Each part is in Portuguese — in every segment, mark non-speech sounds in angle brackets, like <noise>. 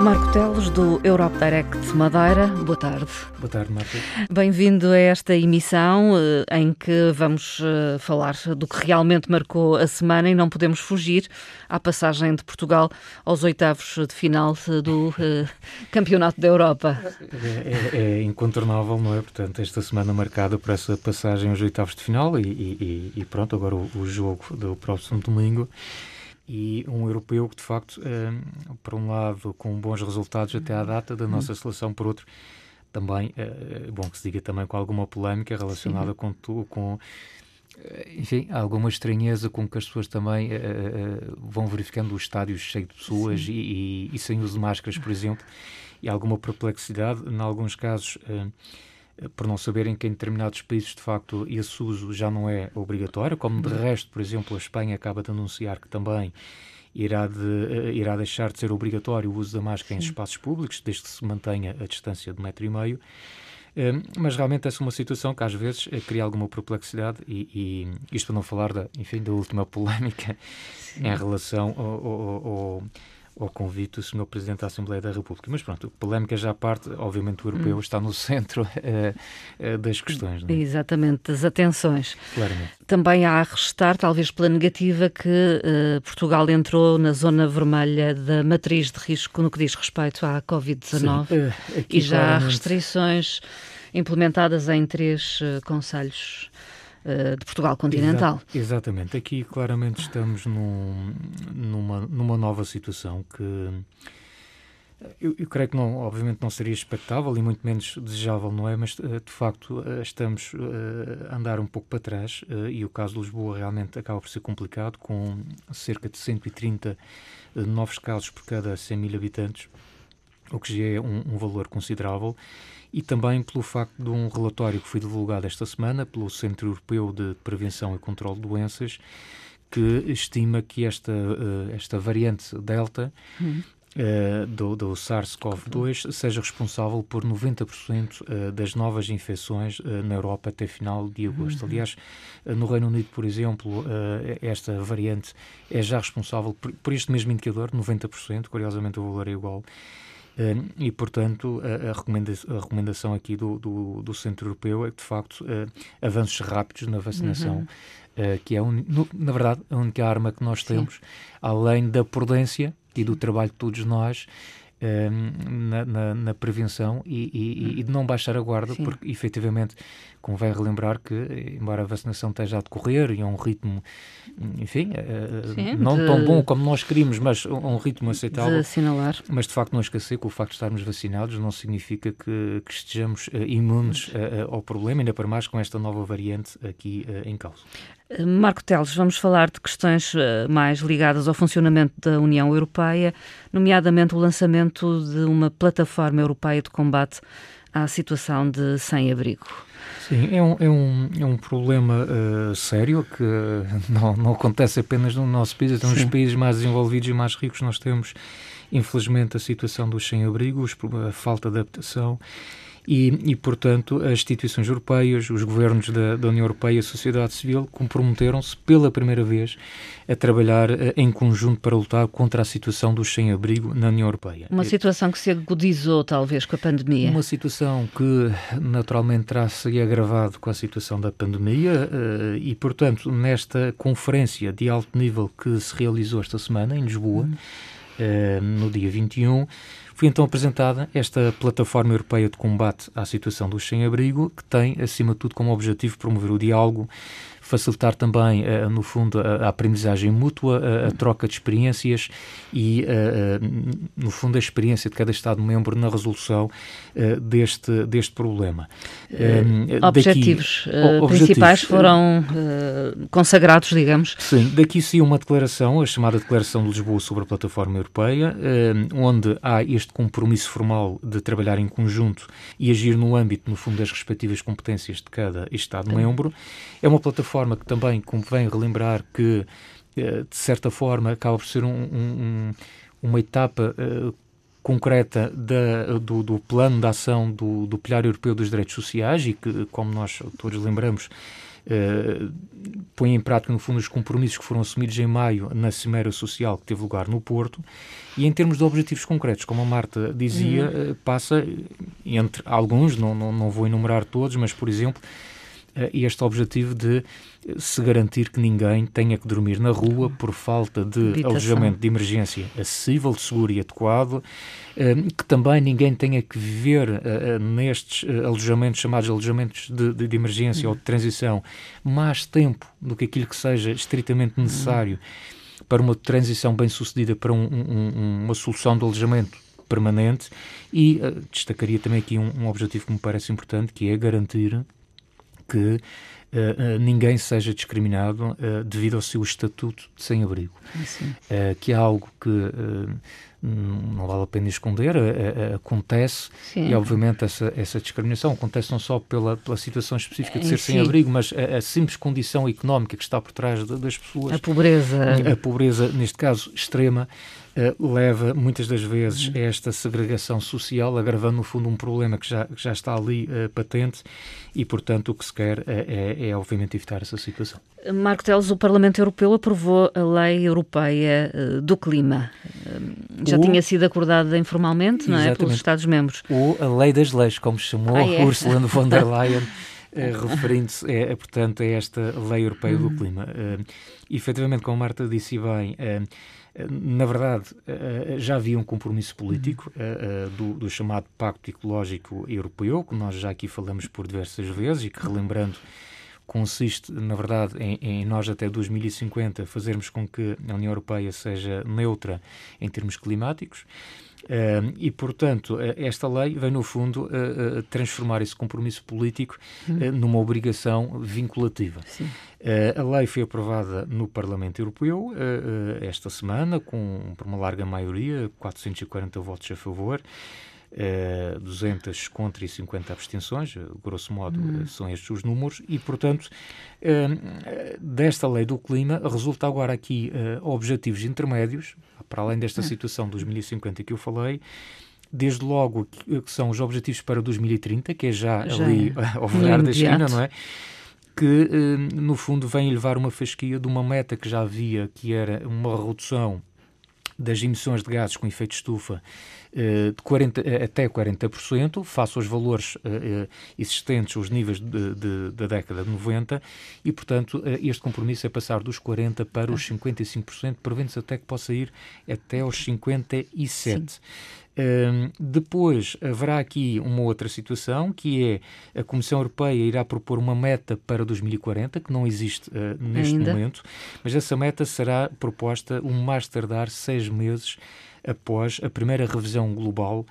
Marco Teles, do Europe Direct Madeira. Boa tarde. Boa tarde, Marta. Bem-vindo a esta emissão eh, em que vamos eh, falar do que realmente marcou a semana e não podemos fugir à passagem de Portugal aos oitavos de final do uh, Campeonato da Europa. É, é, é, incontornável, não é? Portanto, esta semana marcada por essa passagem aos oitavos de final e, e, e pronto, agora o, o jogo do próximo domingo e um europeu que, de facto, um, por um lado, com bons resultados até à data da nossa seleção, por outro, também, é bom que se diga também com alguma polémica relacionada com, tu, com eh, enfim, alguma estranheza com que as pessoas também uh, uh, vão verificando os estádios cheios de pessoas e, e, e, sem uso de máscaras, por exemplo, e alguma perplexidade, em alguns casos, uh, por não saberem que em determinados países, de facto, esse uso já não é obrigatório, como de resto, por exemplo, a Espanha acaba de anunciar que também irá, de, uh, irá deixar de ser obrigatório o uso da máscara Sim. em espaços públicos, desde que se mantenha a distância de metro e meio. Uh, mas realmente essa é uma situação que às vezes uh, cria alguma perplexidade e, e, isto para não falar da, enfim, da última <laughs> polémica Sim. em relação ao, ao, ao ao convite do Sr. Presidente da Assembleia da República. Mas pronto, polémica já parte, obviamente o europeu hum. está no <laughs> centro uh, das questões. É? Exatamente, das atenções. Claramente. Também há a restar, talvez pela negativa, que uh, Portugal entrou na zona vermelha da matriz de risco no que diz respeito à Covid-19 uh, e já claramente. há restrições implementadas em três conselhos de Portugal continental. Exa exatamente. Aqui claramente estamos num, numa, numa nova situação que eu, eu, creio que não, obviamente não seria expectável e muito menos desejável, não é? Mas eh, de facto eh, estamos a andar um pouco para trás e o caso de Lisboa realmente acaba por ser complicado, com cerca de 130 novos casos por cada 100 mil habitantes, o que já é um, um valor considerável e também pelo facto de um relatório que foi divulgado esta semana pelo Centro Europeu de Prevenção e Controlo de Doenças, que estima que esta, uh, esta variante Delta uhum. uh, do, do SARS-CoV-2 seja responsável por 90% uh, das novas infecções na Europa até final de agosto. Uhum. Aliás, no Reino Unido, por exemplo, esta variante é já responsável por, por este mesmo indicador, 90%, curiosamente o valor é igual. E, portanto, a, recomendação, a recomendação aqui do, do, do, Centro Europeu é que, de facto, avanços rápidos na vacinação, uhum. uh, que é, un, na verdade, a única arma que nós temos, Sim. além da prudência e do trabalho de todos nós, na, na, na, prevenção e, e, e, de não baixar a guarda, Sim. porque efetivamente convém relembrar que, embora a vacinação esteja a decorrer e a um ritmo, enfim, eh, Sim, não de... tão bom como nós queríamos, mas a um ritmo aceitável. De assinalar. Mas de facto não esquecer que o facto de estarmos vacinados não significa que, que estejamos uh, imunes ao problema, ainda para mais com esta nova variante aqui em causa. Marco Teles, vamos falar de questões mais ligadas ao funcionamento da União Europeia, nomeadamente o lançamento de uma plataforma europeia de combate à situação de sem-abrigo. Sim, é um, é um, é um problema uh, sério que <laughs> não, não acontece apenas no nosso país, então nos países mais desenvolvidos e mais ricos. Nós temos, infelizmente, a situação dos sem-abrigos, a falta de adaptação e, e, portanto, as instituições europeias, os governos da, da União Europeia e a sociedade civil comprometeram-se pela primeira vez a trabalhar uh, em conjunto para lutar contra a situação dos sem-abrigo na União Europeia. Uma situação que se agudizou, talvez, com a pandemia. Uma situação que, naturalmente, terá-se agravado com a situação da pandemia uh, e, portanto, nesta conferência de alto nível que se realizou esta semana em Lisboa, hum. Uh, no dia 21, foi então apresentada esta plataforma europeia de combate à situação dos sem-abrigo, que tem, acima de tudo, como objetivo promover o diálogo, facilitar também, uh, no fundo, a, aprendizagem mútua, a, troca de experiências e, uh, no fundo, a experiência de cada Estado-membro na resolução deste, deste problema. objetivos daqui, principais objetivos, foram consagrados, digamos. Sim, daqui sim uma declaração, a chamada Declaração de Lisboa sobre a Plataforma Europeia, onde há este compromisso formal de trabalhar em conjunto e agir no âmbito, no fundo, das respectivas competências de cada Estado-membro. É uma plataforma forma que também convém relembrar que, eh, de certa forma, acaba por ser um, um, uma etapa uh, concreta da, do, do, plano de ação do, do Pilar Europeu dos Direitos Sociais e que, como nós todos lembramos, Uh, põe em prática, no fundo, os compromissos que foram assumidos em maio na Cimeira Social que teve lugar no Porto. E em termos de objetivos concretos, como a Marta dizia, uhum. uh, passa entre alguns, não, não, não vou enumerar todos, mas, por exemplo, uh, este objetivo de se garantir que ninguém tenha que dormir na rua por falta de Habitação. alojamento de emergência acessível, seguro e adequado, eh, que também ninguém tenha que viver eh, eh, nestes alojamentos chamados alojamentos de, de, de emergência ou de transição mais tempo do que aquilo que seja estritamente necessário para uma transição bem sucedida para um, um, uma solução de alojamento permanente e uh, destacaria também aqui um, um objetivo que me parece importante, que é garantir que uh, ninguém seja discriminado uh, devido ao seu estatuto de sem-abrigo, que é algo que não vale a pena esconder, acontece Sim. e obviamente essa, essa discriminação acontece não só pela, pela situação específica de ser sem-abrigo, mas a, a, simples condição económica que está por trás de, das pessoas. A pobreza. A pobreza, neste caso, extrema, uh, leva muitas das vezes a esta segregação social, agravando no fundo um problema que já, que já está ali uh, patente e, portanto, o que se quer é, é, é, obviamente evitar essa situação. Marco Teles, o Parlamento Europeu aprovou a Lei Europeia do Clima. já o... tinha sido acordada informalmente, não é? Pelos Estados-membros. Ou a Lei das Leis, como chamou ah, é? Ursula von der <laughs> Leyen. referindo-se, é, portanto, a esta Lei Europeia do hum. Clima. Uh, efetivamente, como a Marta disse bem, uh, na verdade, eh, já havia um compromisso político eh, eh, do, do, chamado Pacto Ecológico Europeu, que nós já aqui falamos por diversas vezes e que, relembrando, consiste, na verdade, em, em, nós até 2050 fazermos com que a União Europeia seja neutra em termos climáticos. E, portanto, esta lei vem, no fundo, transformar esse compromisso político hum. numa obrigação vinculativa. a lei foi aprovada no Parlamento Europeu esta semana, com, por uma larga maioria, 440 votos a favor. Uh, 200 contra e 50 abstenções, grosso modo hum. são estes os números, e portanto, uh, desta lei do clima resulta agora aqui uh, objetivos intermédios, para além desta hum. situação de 2050 que eu falei, desde logo que, que são os objetivos para 2030, que é já, já ali é. ao virar da China, não é? Que, no fundo, vem levar uma fasquia de uma meta que já havia, que era uma redução das emissões de gases com efeito estufa eh, de 40, eh, até 40%, face aos valores uh, existentes, os níveis de, de, da década de 90, e, portanto, este compromisso é passar dos 40% para os 55%, prevendo-se até que possa ir até aos 57%. Uh, depois haverá aqui uma outra situação, que é a Comissão Europeia irá propor uma meta para 2040, que não existe uh, neste Ainda? momento, mas essa meta será proposta um mais tardar seis meses após a primeira revisão global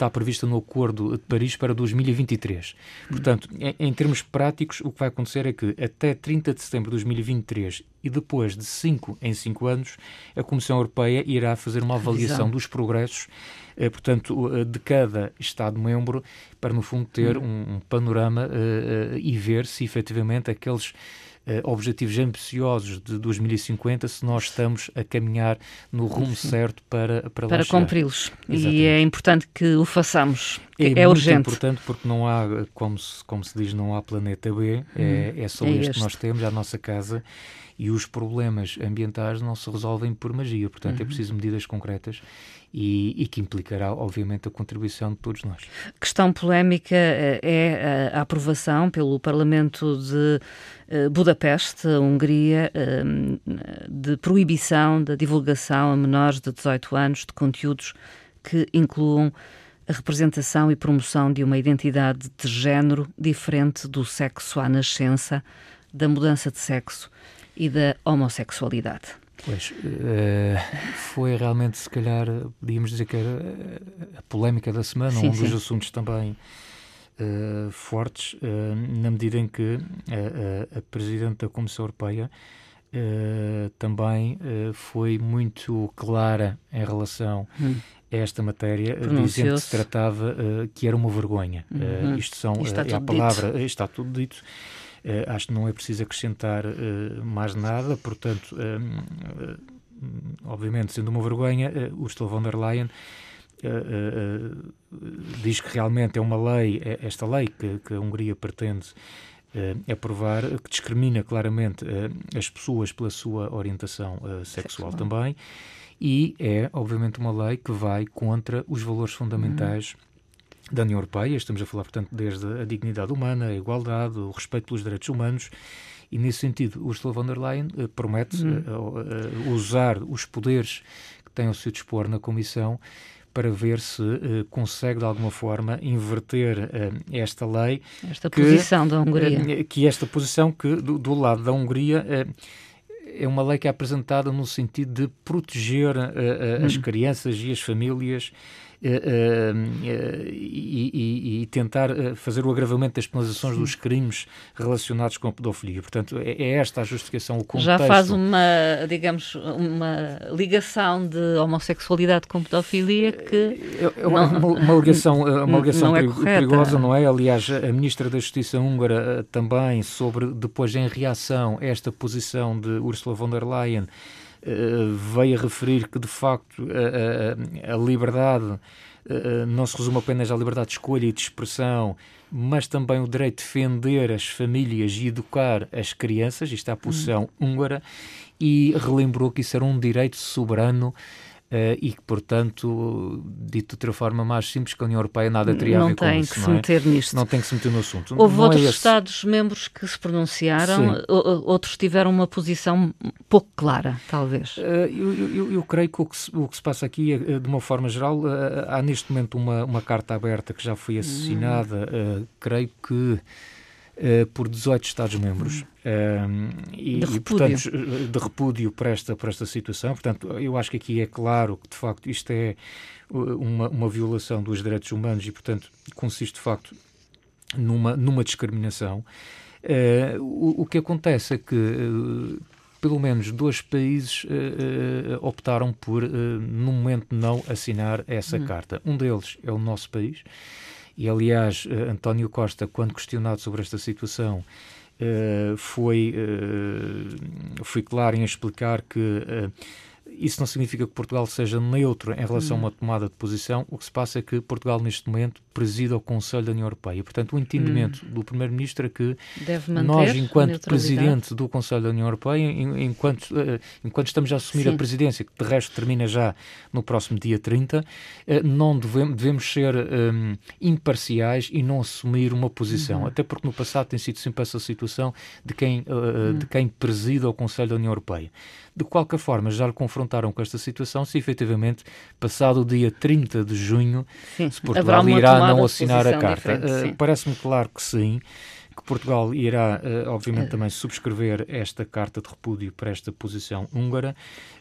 está prevista no Acordo de Paris para 2023. Portanto, em, em, termos práticos, o que vai acontecer é que até 30 de setembro de 2023 e depois de 5 em 5 anos, a Comissão Europeia irá fazer uma avaliação dos progressos eh, portanto, eh, de cada Estado-membro, para, no fundo, ter hum. um, um panorama uh, uh, e ver se efetivamente aqueles objetivos ambiciosos de 2050 se nós estamos a caminhar no rumo certo para para, para cumpri-los. E é importante que o façamos é, é urgente. é importante porque não há como se como se diz não há planeta B. É, hum, é só é este, este. que nós temos a nossa casa e os problemas ambientais não se resolvem por magia. Portanto é uhum. é preciso medidas concretas e, e, que implicará, obviamente, a contribuição de todos nós. Questão polémica eh, é a aprovação pelo Parlamento de eh, Budapeste, Hungria, eh, de proibição da divulgação a menores de 18 anos de conteúdos que incluam a representação e promoção de uma identidade de género diferente do sexo à nascença, da mudança de sexo e da homossexualidade. Pois, uh, foi realmente, se calhar, podíamos dizer que era a polémica da semana, sim, um sim. dos assuntos também uh, fortes, uh, na medida em que a, a Presidente da Comissão Europeia também foi muito clara em relação hum. a esta matéria, dizendo que se tratava que era uma vergonha. Uhum. isto são, é a palavra, dito. está tudo dito. Uh, acho que não é preciso acrescentar uh, mais nada, portanto, uh, obviamente, sendo uma vergonha, uh, Ursula von der Leyen diz que realmente é uma lei, é esta lei que, que a Hungria pretende aprovar, que discrimina claramente as pessoas pela sua orientação sexual, sexual. também, e é, obviamente, uma lei que vai contra os valores fundamentais. Uhum da União Europeia. Estamos a falar, portanto, desde a dignidade humana, a igualdade, o respeito pelos direitos humanos. E, nesse sentido, Ursula von der Leyen uh, promete uh, uh, usar os poderes que tem ao seu dispor na Comissão para ver se consegue, de alguma forma, inverter esta lei. Esta que, posição da Hungria. que esta posição que, do, do lado da Hungria é uma lei que é apresentada no sentido de proteger uh, uh, as hum. crianças e as famílias e, e, e, tentar fazer o agravamento das penalizações dos crimes relacionados com a pedofilia. Portanto, é, é, esta a justificação, o contexto. Já faz uma, digamos, uma ligação de homossexualidade com pedofilia que... É, é uma, não, uma, ligação, uma ligação não é perigosa, não é? Aliás, a Ministra da Justiça húngara também, sobre, depois em reação a esta posição de Ursula von der Leyen, veio a referir que, de facto, a, a, a liberdade uh, não se resume apenas à liberdade de escolha e de expressão, mas também o direito de defender as famílias e educar as crianças, isto é a posição hum. húngara, e relembrou que isso era um direito soberano Uh, e que, portanto, dito de outra forma mais simples, que a União Europeia nada teria não a ver com isso. Não tem que se meter nisto. Não tem que se meter no assunto. Houve não é outros é Estados-membros que se pronunciaram, Sim. outros tiveram uma posição pouco clara, talvez. Uh, eu, eu, eu, creio que o que, se, o que se passa aqui, é, de uma forma geral, uh, há neste momento uma, uma carta aberta que já foi assassinada, hum. creio que uh, por 18 Estados-membros. Uh, e, de, e, portanto, de repúdio para esta, para esta situação. Portanto, eu acho que aqui é claro que, de facto, isto é uma, uma violação dos direitos humanos e, portanto, consiste, de facto, numa, numa discriminação. Uh, o, o, que acontece é que uh, pelo menos dois países uh, optaram por, no momento, não assinar essa hum. carta. Um deles é o nosso país, e, aliás, uh, António Costa, quando questionado sobre esta situação, uh, foi, uh, foi claro em explicar que isso não significa que Portugal seja neutro em relação a uma hum. tomada de posição. O que se passa é que Portugal, neste momento, presida o Conselho da União Europeia. Portanto, o entendimento hum. do Primeiro-Ministro é que nós, enquanto Presidente do Conselho da União Europeia, enquanto, uh, enquanto estamos a assumir Sim. a presidência, que de resto termina já no próximo dia 30, uh, eh, não devemos, devemos ser um, imparciais e não assumir uma posição. Uhum. Até porque no passado tem sido sempre essa situação de quem, uh, de quem presida o Conselho da União Europeia. De qualquer forma, já lhe confrontaram com esta situação se efetivamente, passado o dia 30 de junho, sim, se Portugal irá não assinar a carta. Uh, Parece-me claro que sim que Portugal irá, uh, obviamente, uh. também subscrever esta carta de repúdio para esta posição húngara.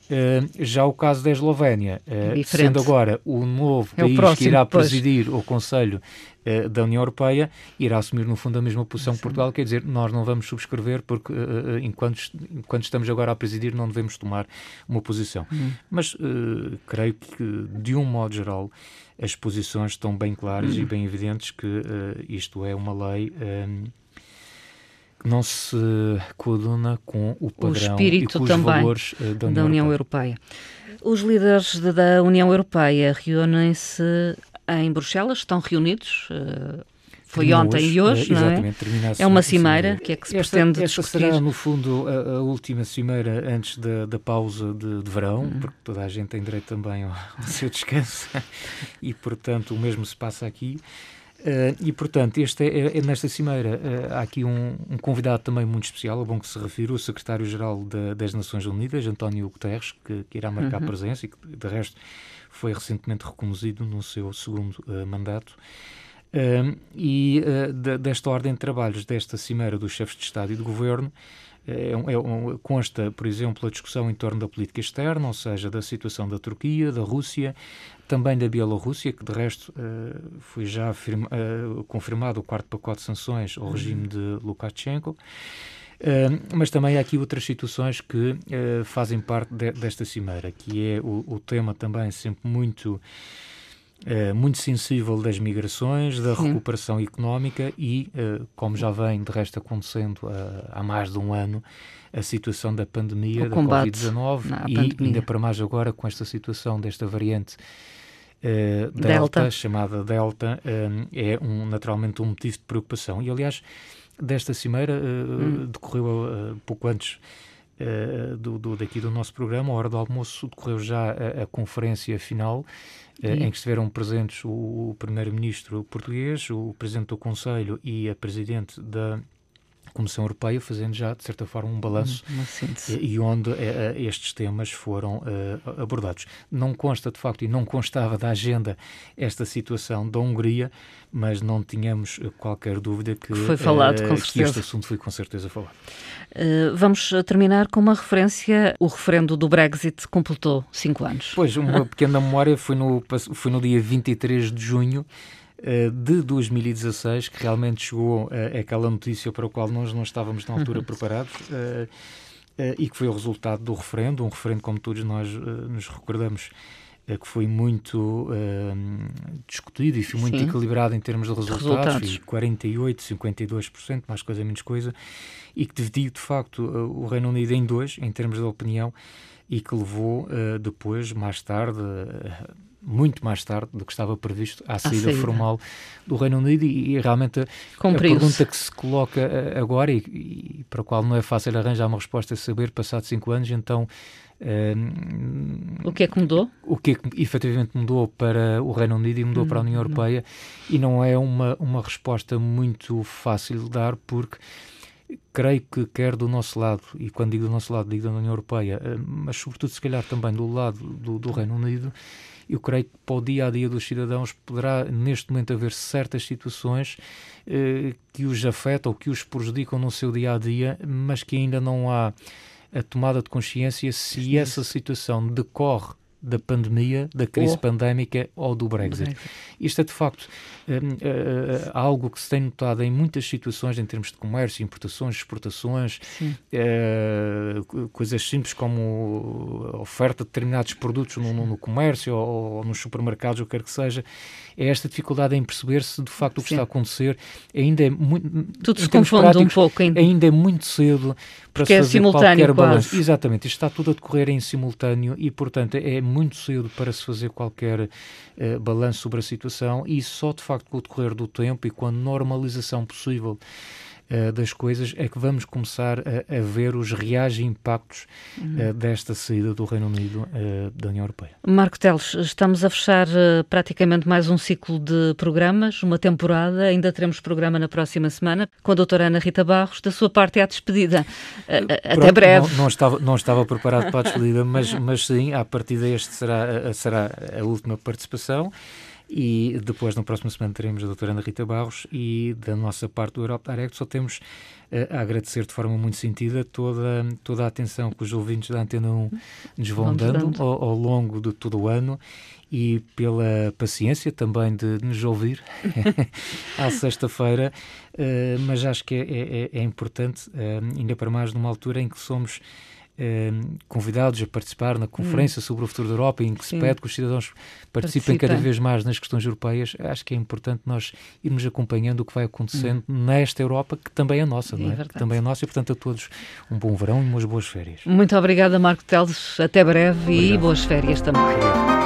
Uh, já o caso da Eslovénia, sendo agora o novo é país o próximo, que irá presidir pois. o Conselho da União Europeia, irá assumir, no fundo, a mesma posição Sim. que Portugal, quer dizer, nós não vamos subscrever porque, enquanto, enquanto estamos agora a presidir, não devemos tomar uma posição. Hum. Mas creio que, de um modo geral, as posições estão bem claras hum. e bem evidentes que isto é uma lei não se coaduna com o padrão o e com também valores uh, da União, da União Europeia. Europeia. Os líderes de, da União Europeia reúnem-se em Bruxelas, estão reunidos. Uh, foi ontem hoje, e hoje, não é? É uma cimeira que é que se esta, pretende esta discutir. será, no fundo, a, a última cimeira antes da, da pausa de, de verão, uhum. porque toda a gente tem direito também ao, ao seu <laughs> descanso <laughs> e, portanto, o mesmo se passa aqui. Uh, e, portanto, este é, é, é nesta cimeira uh, há aqui um, um, convidado também muito especial, é bom que se refira, o secretário-geral das Nações Unidas, António Guterres, que, que irá marcar uhum. presença e que, de resto, foi recentemente reconhecido no seu segundo uh, mandato. E de, desta ordem de trabalhos, desta cimeira dos chefes de Estado e de Governo, é, é, consta, por exemplo, a discussão em torno da política externa, ou seja, da situação da Turquia, da Rússia, também da Bielorrússia, que de resto uh, foi já afirma, uh, confirmado o quarto pacote de sanções ao regime de Lukashenko. Uh, mas também há aqui outras situações que uh, fazem parte de, desta cimeira, que é o, o tema também sempre muito Uh, muito sensível das migrações, da Sim. recuperação económica e, uh, como já vem de resto acontecendo uh, há mais de um ano, a situação da pandemia, o da Covid-19 e pandemia. ainda para mais agora com esta situação desta variante Delta, Delta, chamada Delta, é um, naturalmente um motivo de preocupação. E, aliás, desta cimeira hum. decorreu pouco antes do, do, daqui do nosso programa, a hora do almoço, decorreu já a, a conferência final, em que estiveram presentes o, o primeiro-ministro português, o presidente do Conselho e a presidente da Comissão Europeia, fazendo já, de certa forma, um balanço e, e, onde uh, estes temas foram uh, abordados. Não consta, de facto, e não constava da agenda esta situação da Hungria, mas não tínhamos qualquer dúvida que, foi falado, com que este assunto foi com certeza falado. vamos terminar com uma referência. O referendo do Brexit completou cinco anos. Pois, uma pequena memória foi no, foi no dia 23 de junho eh, de 2016, que realmente chegou uh, aquela notícia para a qual nós não estávamos na altura uhum. preparados uh, e que foi o resultado do referendo, um referendo, como todos nós nos recordamos, que foi muito discutido e muito Sim. equilibrado em termos de resultados, resultados. 48, 52%, mais coisa, menos coisa, e que dividiu, de facto, o Reino Unido em dois, em termos de opinião, e que levou depois, mais tarde, muito mais tarde do que estava previsto à saída, saída. formal do Reino Unido e, e realmente a, a, pergunta que se coloca eh, agora e, e, para a qual não é fácil arranjar uma resposta é saber, passado cinco anos, então uh, o que é que mudou? O que é que efetivamente mudou para o Reino Unido e mudou hum, para a União Europeia não. e não é uma, uma resposta muito fácil de dar porque creio que quer do nosso lado, e quando digo do nosso lado, digo da União Europeia, eh, mas sobretudo se calhar também do lado do, do Reino Unido, eu creio que para o dia a dia dos cidadãos poderá neste momento haver certas situações eh, que os afetam ou que os prejudicam no seu dia a dia, mas que ainda não há a tomada de consciência se essa situação decorre da pandemia, da crise oh. pandémica ou do Brexit. Brexit. Isto é, de facto, uh, algo que se tem notado em muitas situações em termos de comércio, importações, exportações, uh, coisas simples como oferta de determinados produtos no, no, no comércio ou, ou, nos supermercados, o que quer que seja, é esta dificuldade em perceber se, de facto, o que Sim. está a acontecer ainda é muito... Tudo se confunde um pouco. Ainda. ainda é muito cedo para Porque se é fazer é qualquer balanço. Exatamente, isto está tudo a decorrer em simultâneo e, portanto, é muito cedo para se fazer qualquer uh, balanço sobre a situação e só de facto com o decorrer do tempo e com a normalização possível uh, das coisas é que vamos começar a, a ver os reais impactos uh, desta saída do Reino Unido uh, da União Europeia. Marco Teles, estamos a fechar praticamente mais um ciclo de programas, uma temporada, ainda teremos programa na próxima semana com a doutora Ana Rita Barros, da sua parte é a despedida. Até Pronto, breve. Não, não, estava, não estava preparado para a despedida, mas, <laughs> mas sim, a partir deste será, será a última participação. E depois, na próxima semana, teremos a doutora Ana Rita Barros e da nossa parte do Europa Direct só temos uh, a agradecer de forma muito sentida toda, toda a atenção que os ouvintes da Antena 1 nos vão dando, dando. Ao, ao, longo de todo o ano e pela paciência também de nos ouvir <laughs> <laughs> à sexta-feira, uh, mas acho que é, é, é, é importante, uh, ainda para mais numa altura em que somos eh, convidados a participar na conferência hum. sobre o futuro da Europa, em que Sim. se pede que os cidadãos participem Participa. cada vez mais nas questões europeias, acho que é importante nós irmos acompanhando o que vai acontecendo hum. nesta Europa, que também é nossa, é não é? também é nossa, e portanto a todos um bom verão e umas boas férias. Muito obrigada, Marco Teles. Até breve Obrigado. e boas férias também. Obrigado.